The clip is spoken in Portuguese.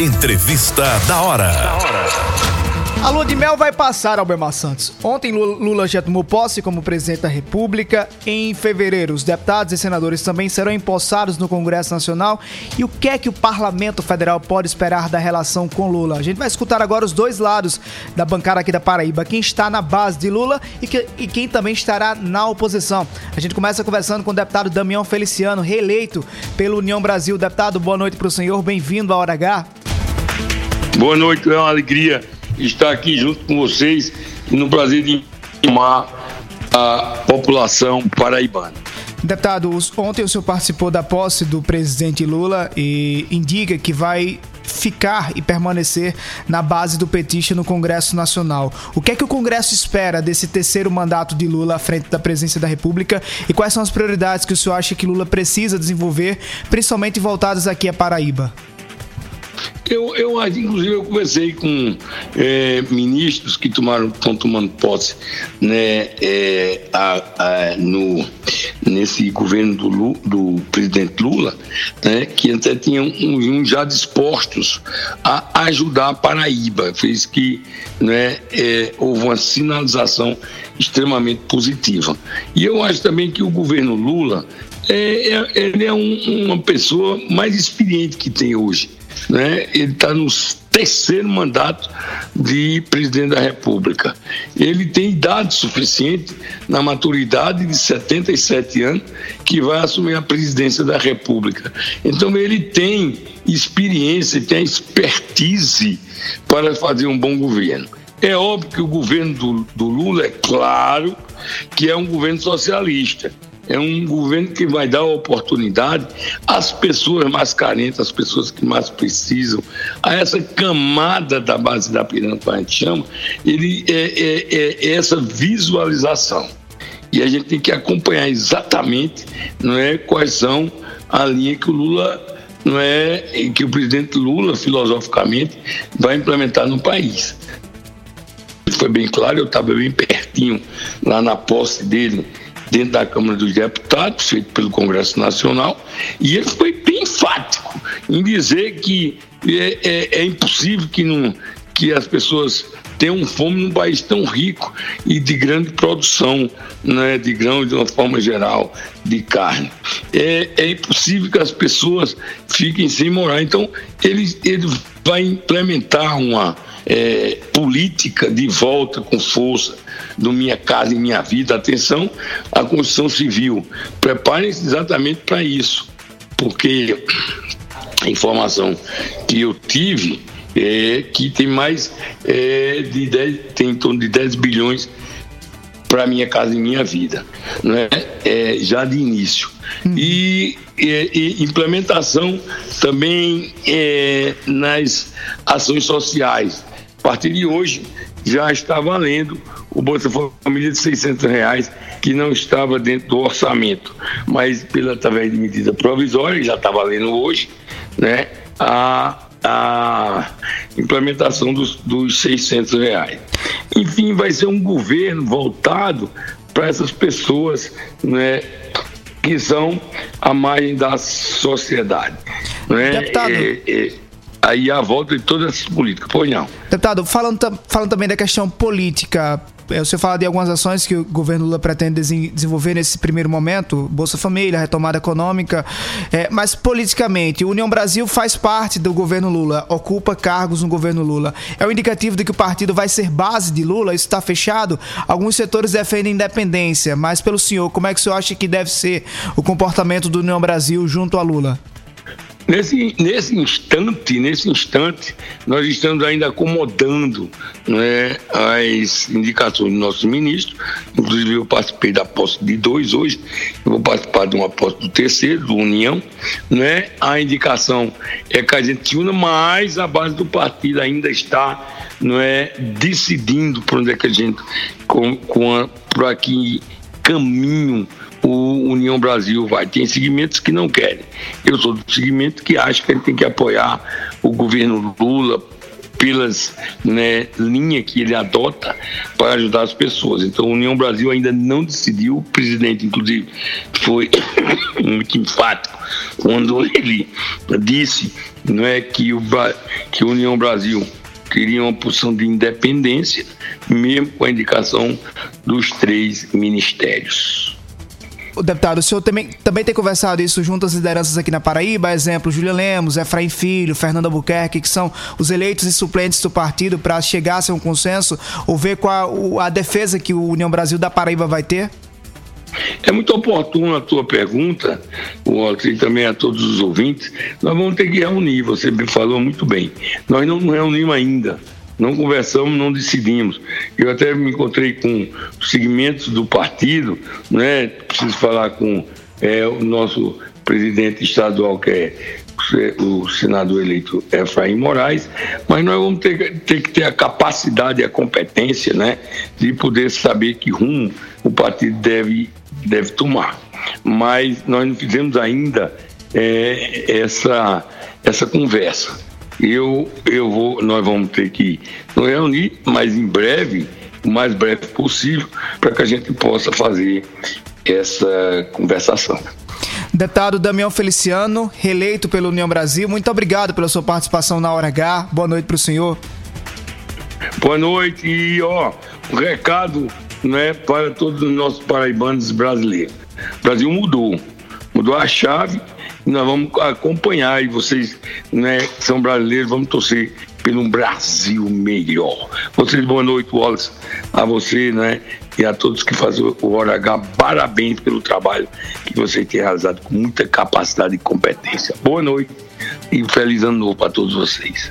Entrevista da hora. A lua de mel vai passar, Albemar Santos. Ontem Lula já tomou posse como presidente da República. Em fevereiro, os deputados e senadores também serão empossados no Congresso Nacional. E o que é que o Parlamento Federal pode esperar da relação com Lula? A gente vai escutar agora os dois lados da bancada aqui da Paraíba. Quem está na base de Lula e, que, e quem também estará na oposição. A gente começa conversando com o deputado Damião Feliciano, reeleito pelo União Brasil. Deputado, boa noite para o senhor. Bem-vindo à Hora H. Boa noite, é uma alegria estar aqui junto com vocês e no prazer de informar a população paraibana. Deputado, ontem o senhor participou da posse do presidente Lula e indica que vai ficar e permanecer na base do petista no Congresso Nacional. O que é que o Congresso espera desse terceiro mandato de Lula à frente da presidência da República e quais são as prioridades que o senhor acha que Lula precisa desenvolver, principalmente voltadas aqui a Paraíba? Eu, eu inclusive, eu conversei com é, ministros que tomaram, estão tomando posse né, é, a, a, no, nesse governo do, do presidente Lula, né, que até tinham um, já dispostos a ajudar a Paraíba. Fez que né, é, houve uma sinalização extremamente positiva. E eu acho também que o governo Lula é, é ele é um, uma pessoa mais experiente que tem hoje né? Ele está no terceiro mandato de presidente da República. Ele tem idade suficiente, na maturidade de 77 anos, que vai assumir a presidência da República. Então ele tem experiência, tem expertise para fazer um bom governo. É óbvio que o governo do, do Lula, é claro, que é um governo socialista é um governo que vai dar oportunidade às pessoas mais carentes, às pessoas que mais precisam, a essa camada da base da pirâmide que a gente chama, ele é, é, é, é essa visualização. E a gente tem que acompanhar exatamente não é, quais são a linha que o Lula não é que o presidente Lula filosoficamente vai implementar no país. Foi bem claro, eu estava bem pertinho lá na posse dele dentro da Câmara dos Deputados, feito pelo Congresso Nacional, e ele foi bem enfático em dizer que é, é, é impossível que, não, que as pessoas tenham fome num país tão rico e de grande produção né, de grãos de uma forma geral, de carne. É, é impossível que as pessoas fiquem sem morar. Então, ele, ele vai implementar uma é, política de volta com força do Minha Casa e Minha Vida. Atenção à Constituição Civil. Preparem-se exatamente para isso, porque a informação que eu tive é que tem mais é, de 10, tem em torno de 10 bilhões para minha casa e minha vida, né? É, já de início. Hum. E, e, e, implementação também é, nas ações sociais. A partir de hoje já está valendo o Bolsa Família de 600 reais, que não estava dentro do orçamento, mas pela através de medida provisória, já está valendo hoje, né, a, a implementação dos, dos 600 reais. Enfim, vai ser um governo voltado para essas pessoas, né, que são a margem da sociedade. Né? Deputado. É, é, aí a volta de todas essas políticas. Pois não. Deputado, falando, falando também da questão política, é, o senhor fala de algumas ações que o governo Lula pretende desenvolver nesse primeiro momento, Bolsa Família, retomada econômica, é, mas politicamente, União Brasil faz parte do governo Lula, ocupa cargos no governo Lula. É um indicativo de que o partido vai ser base de Lula? Isso está fechado? Alguns setores defendem independência, mas pelo senhor, como é que o senhor acha que deve ser o comportamento do União Brasil junto a Lula? Nesse, nesse instante, nesse instante, nós estamos ainda acomodando né, as indicações do nosso ministro. Inclusive, eu participei da posse de dois hoje, eu vou participar de uma posse do terceiro, do União. Né? A indicação é que a gente una, mas a base do partido ainda está não é, decidindo por onde é que a gente, com, com a, por aqui caminho o União Brasil vai. Tem segmentos que não querem. Eu sou do segmento que acha que gente tem que apoiar o governo Lula pelas né, linhas que ele adota para ajudar as pessoas. Então, a União Brasil ainda não decidiu, o presidente, inclusive, foi muito enfático quando ele disse não é, que, o, que a União Brasil queria uma posição de independência, mesmo com a indicação dos três ministérios. Deputado, o senhor também, também tem conversado isso junto às lideranças aqui na Paraíba, exemplo, Júlia Lemos, Efraim Filho, Fernando Albuquerque, que são os eleitos e suplentes do partido para chegar a um consenso, ou ver qual a defesa que o União Brasil da Paraíba vai ter? É muito oportuna a tua pergunta, Walter, e também a todos os ouvintes. Nós vamos ter que reunir, você me falou muito bem. Nós não reunimos ainda não conversamos, não decidimos. Eu até me encontrei com segmentos do partido, né? Preciso falar com é, o nosso presidente estadual, que é o senador eleito Efraim Moraes, mas nós vamos ter, ter, que ter a capacidade a competência né, de poder saber que rumo o partido deve, deve tomar. Mas nós não fizemos ainda é, essa, essa conversa eu, eu vou, nós vamos ter que nos reunir, mas em breve, o mais breve possível, para que a gente possa fazer essa conversação. Deputado Damião Feliciano, reeleito pela União Brasil, muito obrigado pela sua participação na Hora H. Boa noite para o senhor. Boa noite e ó, um recado né, para todos os nossos paraibanos brasileiros. O Brasil mudou, mudou a chave nós vamos acompanhar e vocês, né, que são brasileiros, vamos torcer pelo Brasil melhor. Vocês, boa noite, Wallace, a você, né, e a todos que fazem o Hora H, parabéns pelo trabalho que vocês têm realizado com muita capacidade e competência. Boa noite e feliz ano novo para todos vocês.